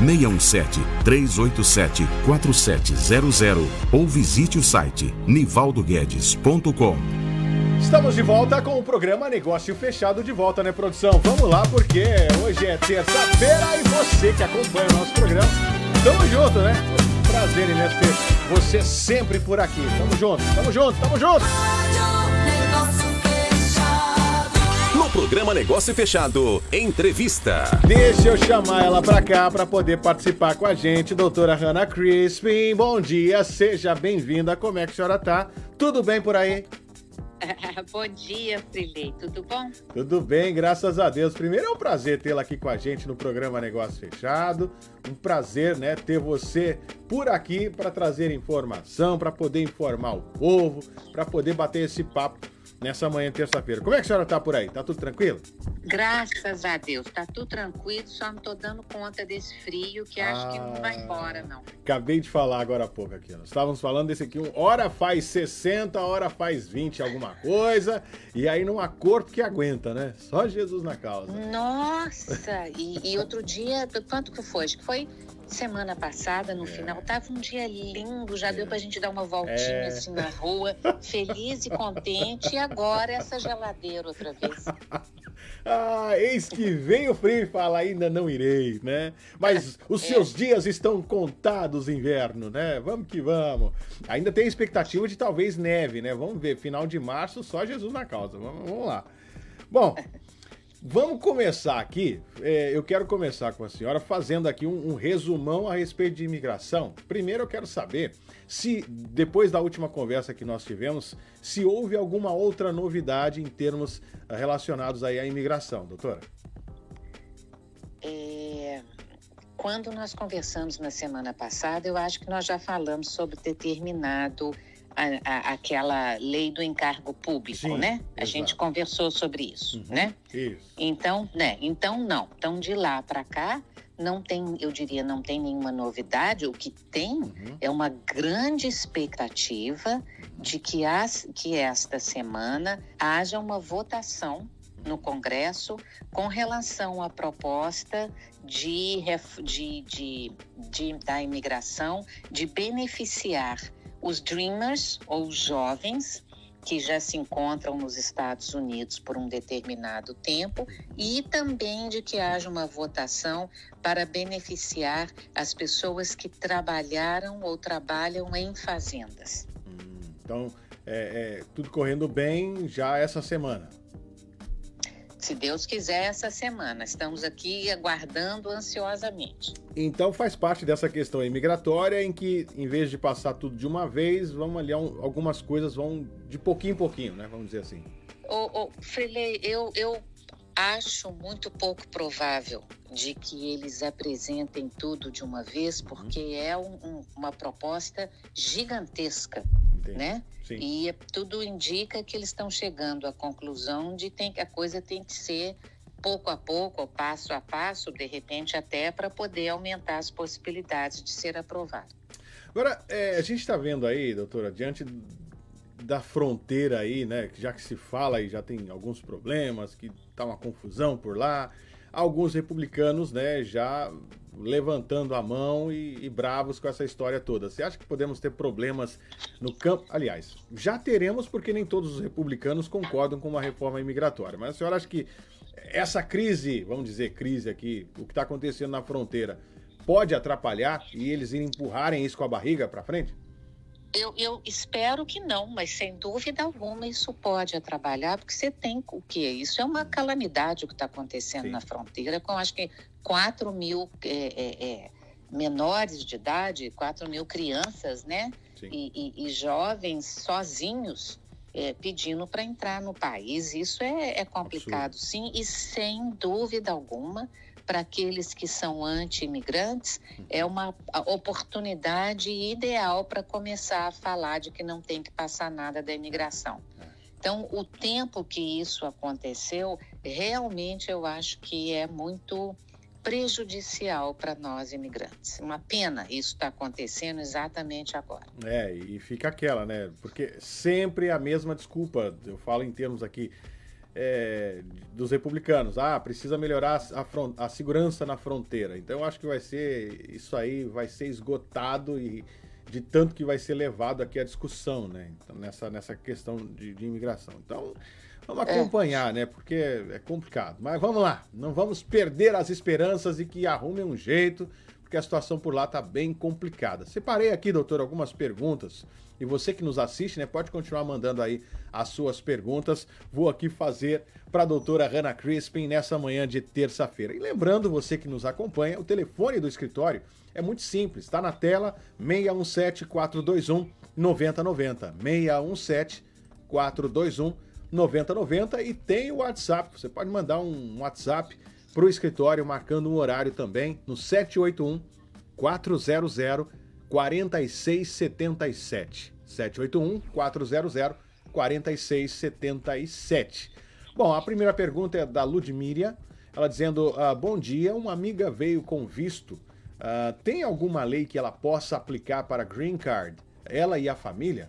617 387 4700 ou visite o site nivaldoguedes.com. Estamos de volta com o programa Negócio Fechado de volta, né, produção? Vamos lá, porque hoje é terça-feira e você que acompanha o nosso programa, tamo junto, né? Prazer imenso ter você sempre por aqui. Tamo junto, tamo junto, tamo junto! No programa Negócio Fechado, entrevista. Deixa eu chamar ela pra cá pra poder participar com a gente, doutora Hannah Crispin. Bom dia, seja bem-vinda. Como é que a senhora tá? Tudo bem por aí? bom dia, Frilei. Tudo bom? Tudo bem, graças a Deus. Primeiro é um prazer tê-la aqui com a gente no programa Negócio Fechado. Um prazer, né, ter você por aqui para trazer informação, para poder informar o povo, para poder bater esse papo nessa manhã terça-feira. Como é que a senhora tá por aí? Tá tudo tranquilo? Graças a Deus, tá tudo tranquilo, só não tô dando conta desse frio que acho que não vai embora, não. Acabei de falar agora há pouco aqui. Nós estávamos falando desse aqui, um hora faz 60, hora faz 20 alguma coisa, e aí num acordo que aguenta, né? Só Jesus na causa. Nossa! e, e outro dia, quanto que foi? Acho que foi semana passada, no final, tava um dia lindo, já deu pra gente dar uma voltinha É. assim na rua, feliz e contente, e agora essa geladeira outra vez. Ah, eis que vem o frio e fala, ainda não irei, né? Mas os seus dias estão contados, inverno, né? Vamos que vamos. Ainda tem a expectativa de talvez neve, né? Vamos ver, final de março, só Jesus na causa. Vamos, vamos lá. Bom, vamos começar aqui. É, eu quero começar com a senhora fazendo aqui um, um resumão a respeito de imigração. Primeiro eu quero saber se, depois da última conversa que nós tivemos, se houve alguma outra novidade em termos ah, relacionados aí à imigração, doutora. É, Quando nós conversamos na semana passada, eu acho que nós já falamos sobre ter terminado a- a- aquela lei do encargo público, Sim, né? A exato. Uhum. gente conversou sobre isso, né? Isso. Então, né? Então não. Então de lá para cá não tem, eu diria, não tem nenhuma novidade. O que tem Uhum. é uma grande expectativa de que, as, que esta semana haja uma votação no Congresso com relação à proposta de, de, de, de- da imigração de beneficiar os Dreamers ou jovens que já se encontram nos Estados Unidos por um determinado tempo e também de que haja uma votação para beneficiar as pessoas que trabalharam ou trabalham em fazendas. Então, é, é, tudo correndo bem já essa semana. Se Deus quiser, essa semana. Estamos aqui aguardando ansiosamente. Então faz parte dessa questão imigratória em que, em vez de passar tudo de uma vez, vamos ali, um- algumas coisas vão de pouquinho em pouquinho, né? Vamos dizer assim. Ô, ô, Frilei, eu, eu acho muito pouco provável de que eles apresentem tudo de uma vez, porque é um- um- uma proposta gigantesca. Entendi. né? Sim. E tudo indica que eles estão chegando à conclusão de que a coisa tem que ser pouco a pouco, passo a passo, de repente até para poder aumentar as possibilidades de ser aprovado. Agora, é, a gente está vendo aí, doutora, diante da fronteira aí, né, já que se fala e já tem alguns problemas, que tá uma confusão por lá, alguns republicanos, né, já levantando a mão e, e, bravos com essa história toda. Você acha que podemos ter problemas no campo? Aliás, já teremos porque nem todos os republicanos concordam com uma reforma imigratória. Mas a senhora acha que essa crise, vamos dizer crise aqui, o que está acontecendo na fronteira, pode atrapalhar e eles empurrarem isso com a barriga para frente? Eu, eu, espero que não, mas sem dúvida alguma isso pode atrapalhar, porque você tem o quê? Isso é uma calamidade o que está acontecendo Sim. na fronteira, com acho que 4 mil é, é, é, menores de idade, 4 mil crianças, né? E, e, e, jovens sozinhos é, pedindo para entrar no país. Isso é, é complicado, Absurdo. sim, e sem dúvida alguma para aqueles que são anti-imigrantes, é uma oportunidade ideal para começar a falar de que não tem que passar nada da imigração. Então, o tempo que isso aconteceu, realmente eu acho que é muito prejudicial para nós imigrantes. Uma pena isso está acontecendo exatamente agora. É, e fica aquela, né? Porque sempre a mesma desculpa, eu falo em termos aqui é, dos republicanos. Ah, precisa melhorar a, a, segurança na fronteira. Então eu acho que vai ser. Isso aí vai ser esgotado e de tanto que vai ser levado aqui a discussão, né? Então, nessa, nessa questão de, de imigração. Então, vamos é. acompanhar, é. né? Porque é complicado. Mas vamos lá, não vamos perder as esperanças e que arrumem um jeito, porque a situação por lá tá bem complicada. Separei aqui, doutor, algumas perguntas e você que nos assiste, né, pode continuar mandando aí as suas perguntas. Vou aqui fazer para a doutora Hannah Crispin nessa manhã de terça-feira. E lembrando, você que nos acompanha, o telefone do escritório é muito simples, está na tela 617 421 9090. 617 421 9090 e tem o WhatsApp. Você pode mandar um WhatsApp para o escritório marcando um horário também no 781 400 4677. 781 400 4677. Bom, a primeira pergunta é da Ludmíria. Ela dizendo: uh, Bom dia, uma amiga veio com visto. Uh, tem alguma lei que ela possa aplicar para green card? Ela e a família?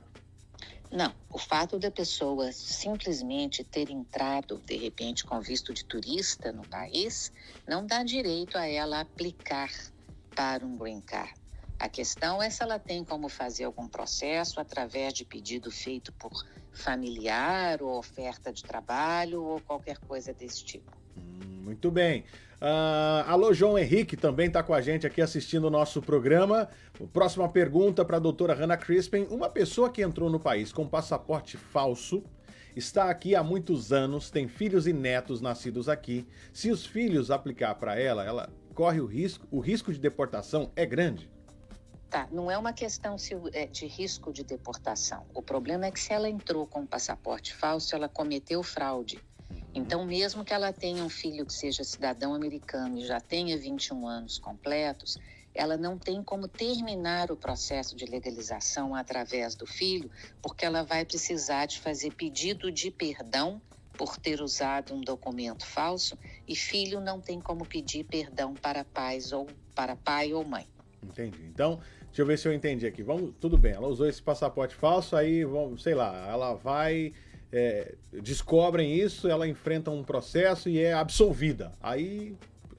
Não, o fato da pessoa simplesmente ter entrado, de repente, com visto de turista no país, não dá direito a ela aplicar para um green card. A questão é se ela tem como fazer algum processo através de pedido feito por familiar ou oferta de trabalho ou qualquer coisa desse tipo. Hum, muito bem. Uh, alô, João Henrique também está com a gente aqui assistindo o nosso programa. Próxima pergunta para a doutora Hannah Crispin. Uma pessoa que entrou no país com passaporte falso está aqui há muitos anos, tem filhos e netos nascidos aqui. Se os filhos aplicar para ela, ela corre o risco, o risco de deportação é grande? Tá, não é uma questão é, de risco de deportação. O problema é que se ela entrou com um passaporte falso, ela cometeu fraude. Uhum. Então, mesmo que ela tenha um filho que seja cidadão americano e já tenha 21 anos completos, ela não tem como terminar o processo de legalização através do filho, porque ela vai precisar de fazer pedido de perdão por ter usado um documento falso e filho não tem como pedir perdão para pais ou para pai ou mãe. Entendi. Então, deixa eu ver se eu entendi aqui. Vamos, tudo bem, ela usou esse passaporte falso, aí, vamos, sei lá, ela vai. É, descobrem isso, ela enfrenta um processo e é absolvida. Aí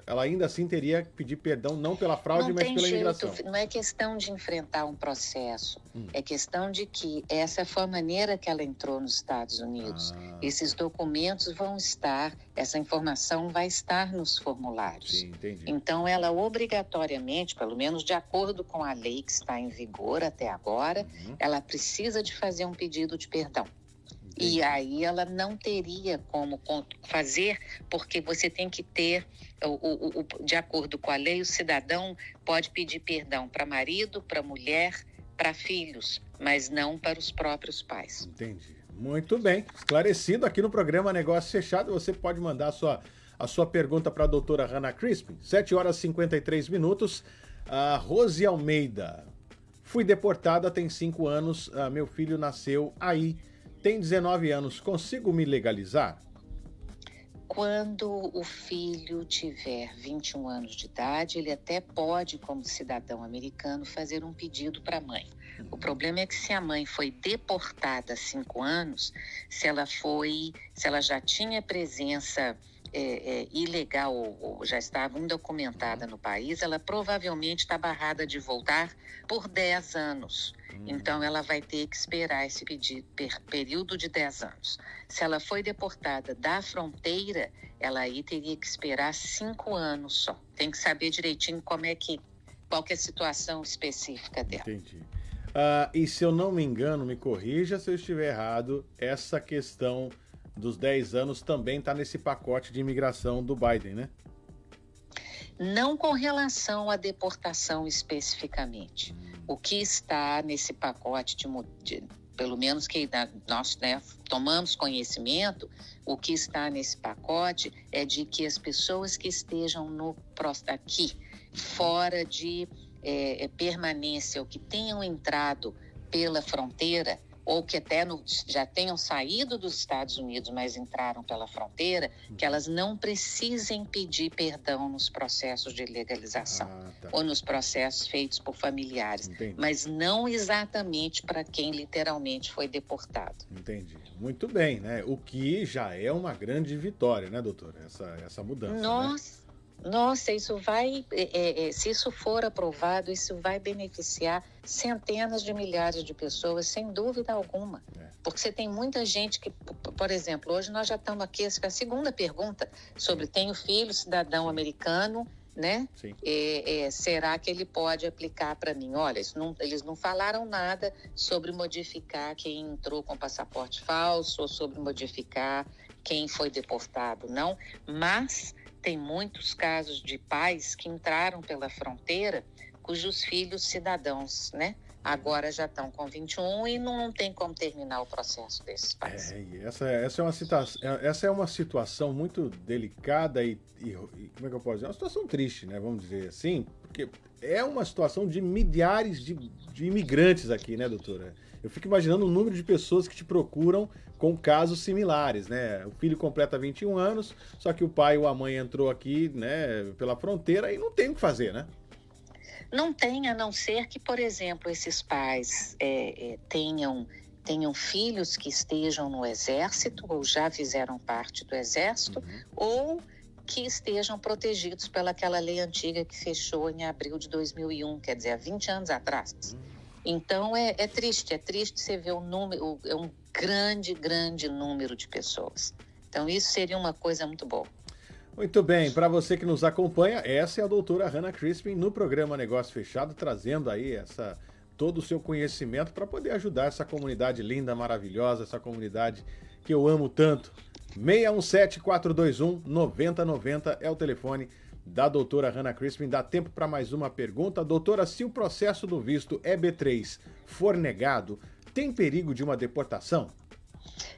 ela ainda assim teria que pedir perdão não pela fraude, não mas pela jeito, imigração. Não é questão de enfrentar um processo, hum. é questão de que essa foi a maneira que ela entrou nos Estados Unidos. Ah. Esses documentos vão estar, essa informação vai estar nos formulários. Sim, entendi. Então ela obrigatoriamente, pelo menos de acordo com a lei que está em vigor até agora, uhum. ela precisa de fazer um pedido de perdão. E aí ela não teria como fazer, porque você tem que ter, o, o, o, de acordo com a lei, o cidadão pode pedir perdão para marido, para mulher, para filhos, mas não para os próprios pais. Entendi. Muito bem. Esclarecido aqui no programa Negócio Fechado, você pode mandar a sua, a sua pergunta para a doutora Hannah Crispin. 7 horas e 53 minutos. A Rose Almeida Fui deportada tem 5 anos, ah, meu filho nasceu aí, tem 19 anos, consigo me legalizar? Quando o filho tiver 21 anos de idade, ele até pode, como cidadão americano, fazer um pedido para a mãe. O problema é que se a mãe foi deportada há cinco anos, se ela foi, se ela já tinha presença é, é, ilegal ou, já estava indocumentada no país, ela provavelmente está barrada de voltar por 10 anos. Então, ela vai ter que esperar esse pedido, per, período de 10 anos. Se ela foi deportada da fronteira, ela aí teria que esperar 5 anos só. Tem que saber direitinho como é que, qual que é a situação específica dela. Entendi. Ah, e se eu não me engano, me corrija se eu estiver errado, essa questão dos 10 anos também está nesse pacote de imigração do Biden, né? Não com relação à deportação especificamente. O que está nesse pacote, de, de, pelo menos que nós né, tomamos conhecimento, o que está nesse pacote é de que as pessoas que estejam no aqui, fora de é, permanência ou que tenham entrado pela fronteira, ou que até no, já tenham saído dos Estados Unidos, mas entraram pela fronteira, que elas não precisem pedir perdão nos processos de legalização ah, tá. ou nos processos feitos por familiares, Entendi. mas não exatamente para quem literalmente foi deportado. Entendi. Muito bem, né? O que já é uma grande vitória, né, doutora? Essa, essa mudança. Né? Nossa. Né? Nossa, isso vai, é, é, se isso for aprovado, isso vai beneficiar centenas de milhares de pessoas, sem dúvida alguma. É. Porque você tem muita gente que, por exemplo, hoje nós já estamos aqui, essa é a segunda pergunta sobre tenho filho, cidadão americano, né? É, é, será que ele pode aplicar para mim? Olha, não, eles não falaram nada sobre modificar quem entrou com passaporte falso ou sobre modificar quem foi deportado, não. Mas tem muitos casos de pais que entraram pela fronteira cujos filhos cidadãos, né? Agora já estão com 21 e não, tem como terminar o processo desses pais. É, essa, essa, é uma situação, essa é uma situação muito delicada e, e, e, como é que eu posso dizer? É uma situação triste, né? Vamos dizer assim, porque é uma situação de milhares de, de imigrantes aqui, né, doutora? Eu fico imaginando o número de pessoas que te procuram com casos similares, né? O filho completa 21 anos, só que o pai ou a mãe entrou aqui, né, pela fronteira e não tem o que fazer, né? Não tem, a não ser que, por exemplo, esses pais é, é, tenham tenham filhos que estejam no exército ou já fizeram parte do exército uhum. ou que estejam protegidos pelaquela lei antiga que fechou em abril de 2001, quer dizer, há 20 anos atrás. Uhum. Então é, é, triste, é triste você ver o número, é um grande, grande número de pessoas. Então isso seria uma coisa muito boa. Muito bem, para você que nos acompanha, essa é a doutora Hannah Crispin no programa Negócio Fechado, trazendo aí essa todo o seu conhecimento para poder ajudar essa comunidade linda, maravilhosa, essa comunidade que eu amo tanto. 617 421 9090 é o telefone da doutora Hannah Crispin. Dá tempo para mais uma pergunta. Doutora, se o processo do visto EB3 for negado, tem perigo de uma deportação?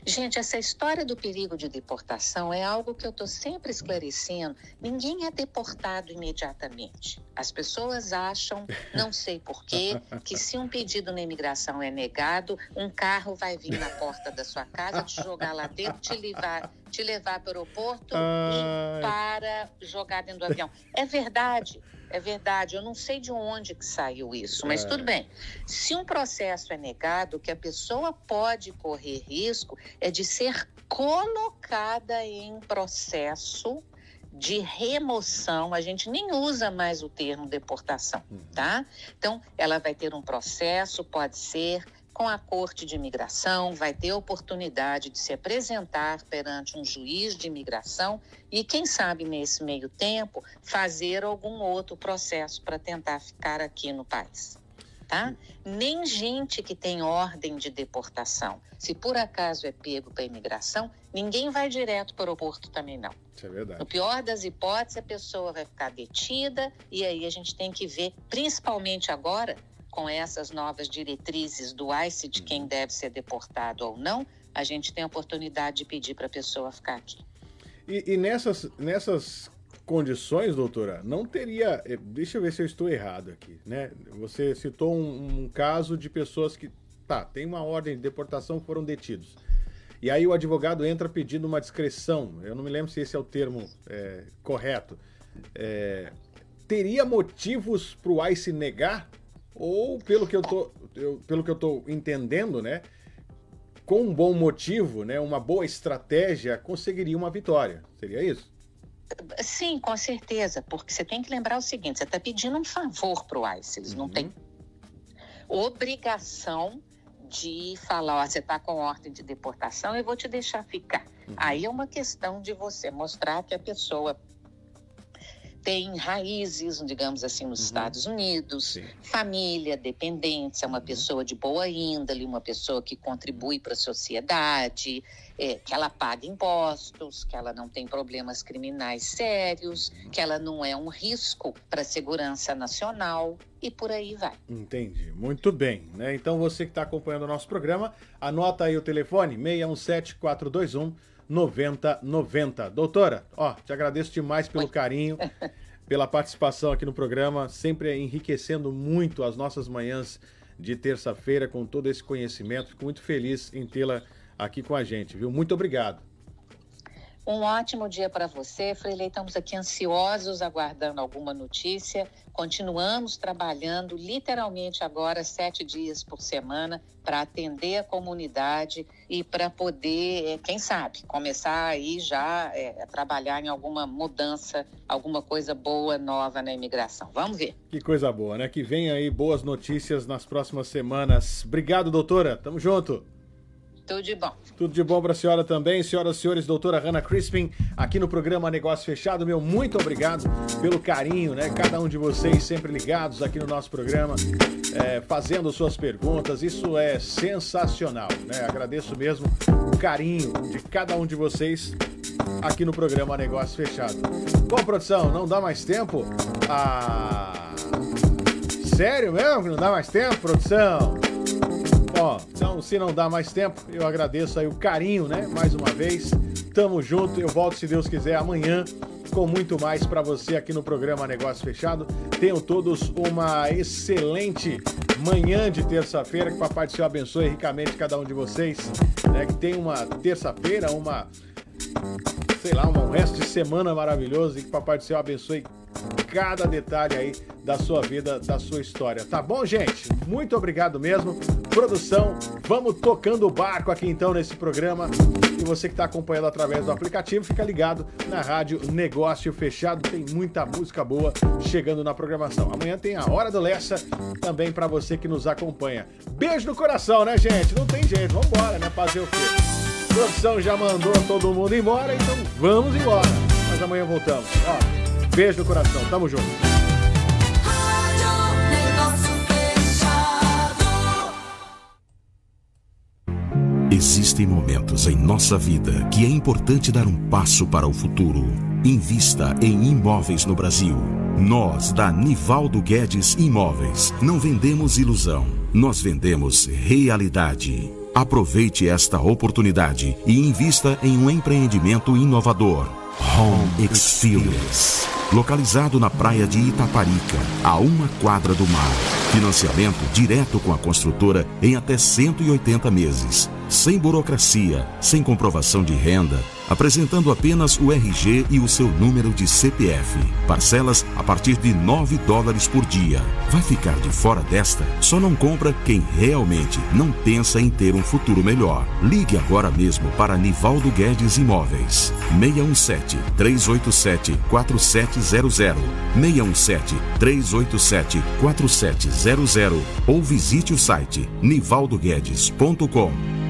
Gente, essa história do perigo de deportação é algo que eu estou sempre esclarecendo. Ninguém é deportado imediatamente. As pessoas acham, não sei porquê, que se um pedido na imigração é negado, um carro vai vir na porta da sua casa, te jogar lá dentro, te levar, te levar para o aeroporto e para jogar dentro do avião. É verdade. É verdade, eu não sei de onde que saiu isso, mas é. tudo bem. Se um processo é negado, que a pessoa pode correr risco é de ser colocada em processo de remoção, a gente nem usa mais o termo deportação, uhum. tá? Então, ela vai ter um processo, pode ser com a Corte de Imigração, vai ter oportunidade de se apresentar perante um juiz de imigração e, quem sabe, nesse meio tempo, fazer algum outro processo para tentar ficar aqui no país. Tá? Nem gente que tem ordem de deportação. Se por acaso é pego para imigração, ninguém vai direto para o aeroporto também não. Isso é verdade. No pior das hipóteses, a pessoa vai ficar detida e aí a gente tem que ver, principalmente agora, com essas novas diretrizes do ICE de quem uhum. deve ser deportado ou não, a gente tem a oportunidade de pedir para a pessoa ficar aqui. E, e, nessas, nessas condições, doutora, não teria. eh, Deixa eu ver se eu estou errado aqui, né? Você citou um, um caso de pessoas que. Tá, tem uma ordem de deportação que foram detidos. E aí o advogado entra pedindo uma discreção. Eu não me lembro se esse é o termo é, correto. É, teria motivos para o ICE negar? Ou, pelo que eu tô, eu- pelo que eu tô entendendo, né? Com um bom motivo, né? Uma boa estratégia, conseguiria uma vitória. Seria isso? Sim, com certeza, porque você tem que lembrar o seguinte: você está pedindo um favor para o ICE, eles não têm obrigação de falar, ó, você está com ordem de deportação, eu vou te deixar ficar. Aí é uma questão de você mostrar que a pessoa tem raízes, digamos assim, nos Estados Unidos, família, dependentes, é uma pessoa de boa índole, uma pessoa que contribui para a sociedade, é, que ela paga impostos, que ela não tem problemas criminais sérios, que ela não é um risco para a segurança nacional e por aí vai. Entendi. Muito bem. Né? Então você que está acompanhando o nosso programa, anota aí o telefone 617-421 9090. Doutora, ó, te agradeço demais pelo carinho, pela participação aqui no programa, sempre enriquecendo muito as nossas manhãs de terça-feira com todo esse conhecimento. Fico muito feliz em tê-la aqui com a gente, viu? Muito obrigado. Um ótimo dia para você, Freilei. Estamos aqui ansiosos, aguardando alguma notícia. Continuamos trabalhando literalmente agora sete dias por semana para atender a comunidade e para poder, eh, quem sabe, começar aí já eh, a trabalhar em alguma mudança, alguma coisa boa, nova na imigração. Vamos ver. Que coisa boa, né? Que venha aí boas notícias nas próximas semanas. Obrigado, doutora. Tamo junto. Tudo de bom. Tudo de bom para a senhora também, senhoras e senhores, doutora Hannah Crispin, aqui no programa Negócio Fechado. Meu muito obrigado pelo carinho, né? Cada um de vocês sempre ligados aqui no nosso programa, é, fazendo suas perguntas. Isso é sensacional, né? Agradeço mesmo o carinho de cada um de vocês aqui no programa Negócio Fechado. Bom, produção, não dá mais tempo? Ah. Sério mesmo não dá mais tempo, produção? Ó, então se não dá mais tempo, eu agradeço aí o carinho, né? Mais uma vez. Tamo junto. Eu volto, se Deus quiser, amanhã com muito mais para você aqui no programa Negócio Fechado. Tenham todos uma excelente manhã de terça-feira. Que Papai do Céu abençoe ricamente cada um de vocês. Né? Que tenha uma terça-feira, uma. Sei lá, um resto de semana maravilhoso e que Papai do Céu abençoe cada detalhe aí da sua vida, da sua história. Tá bom, gente? Muito obrigado mesmo. Produção, vamos tocando o barco aqui então nesse programa. E você que está acompanhando através do aplicativo, fica ligado na rádio Negócio Fechado. Tem muita música boa chegando na programação. Amanhã tem a Hora do Lessa também para você que nos acompanha. Beijo no coração, né, gente? Não tem jeito, vamos embora, né? Fazer o quê? produção já mandou todo mundo embora, então vamos embora. Mas amanhã voltamos. Ó, beijo no coração, tamo junto. Existem momentos em nossa vida que é importante dar um passo para o futuro. Invista em imóveis no Brasil. Nós, da Nivaldo Guedes Imóveis, não vendemos ilusão, nós vendemos realidade. Aproveite esta oportunidade e invista em um empreendimento inovador. Home Experience. Localizado na praia de Itaparica, a uma quadra do mar. Financiamento direto com a construtora em até 180 meses. Sem burocracia, sem comprovação de renda, apresentando apenas o RG e o seu número de CPF. Parcelas a partir de 9 dólares por dia. Vai ficar de fora desta? Só não compra quem realmente não pensa em ter um futuro melhor. Ligue agora mesmo para Nivaldo Guedes Imóveis. 617 387 4700 617 387 4700 ou visite o site nivaldoguedes.com.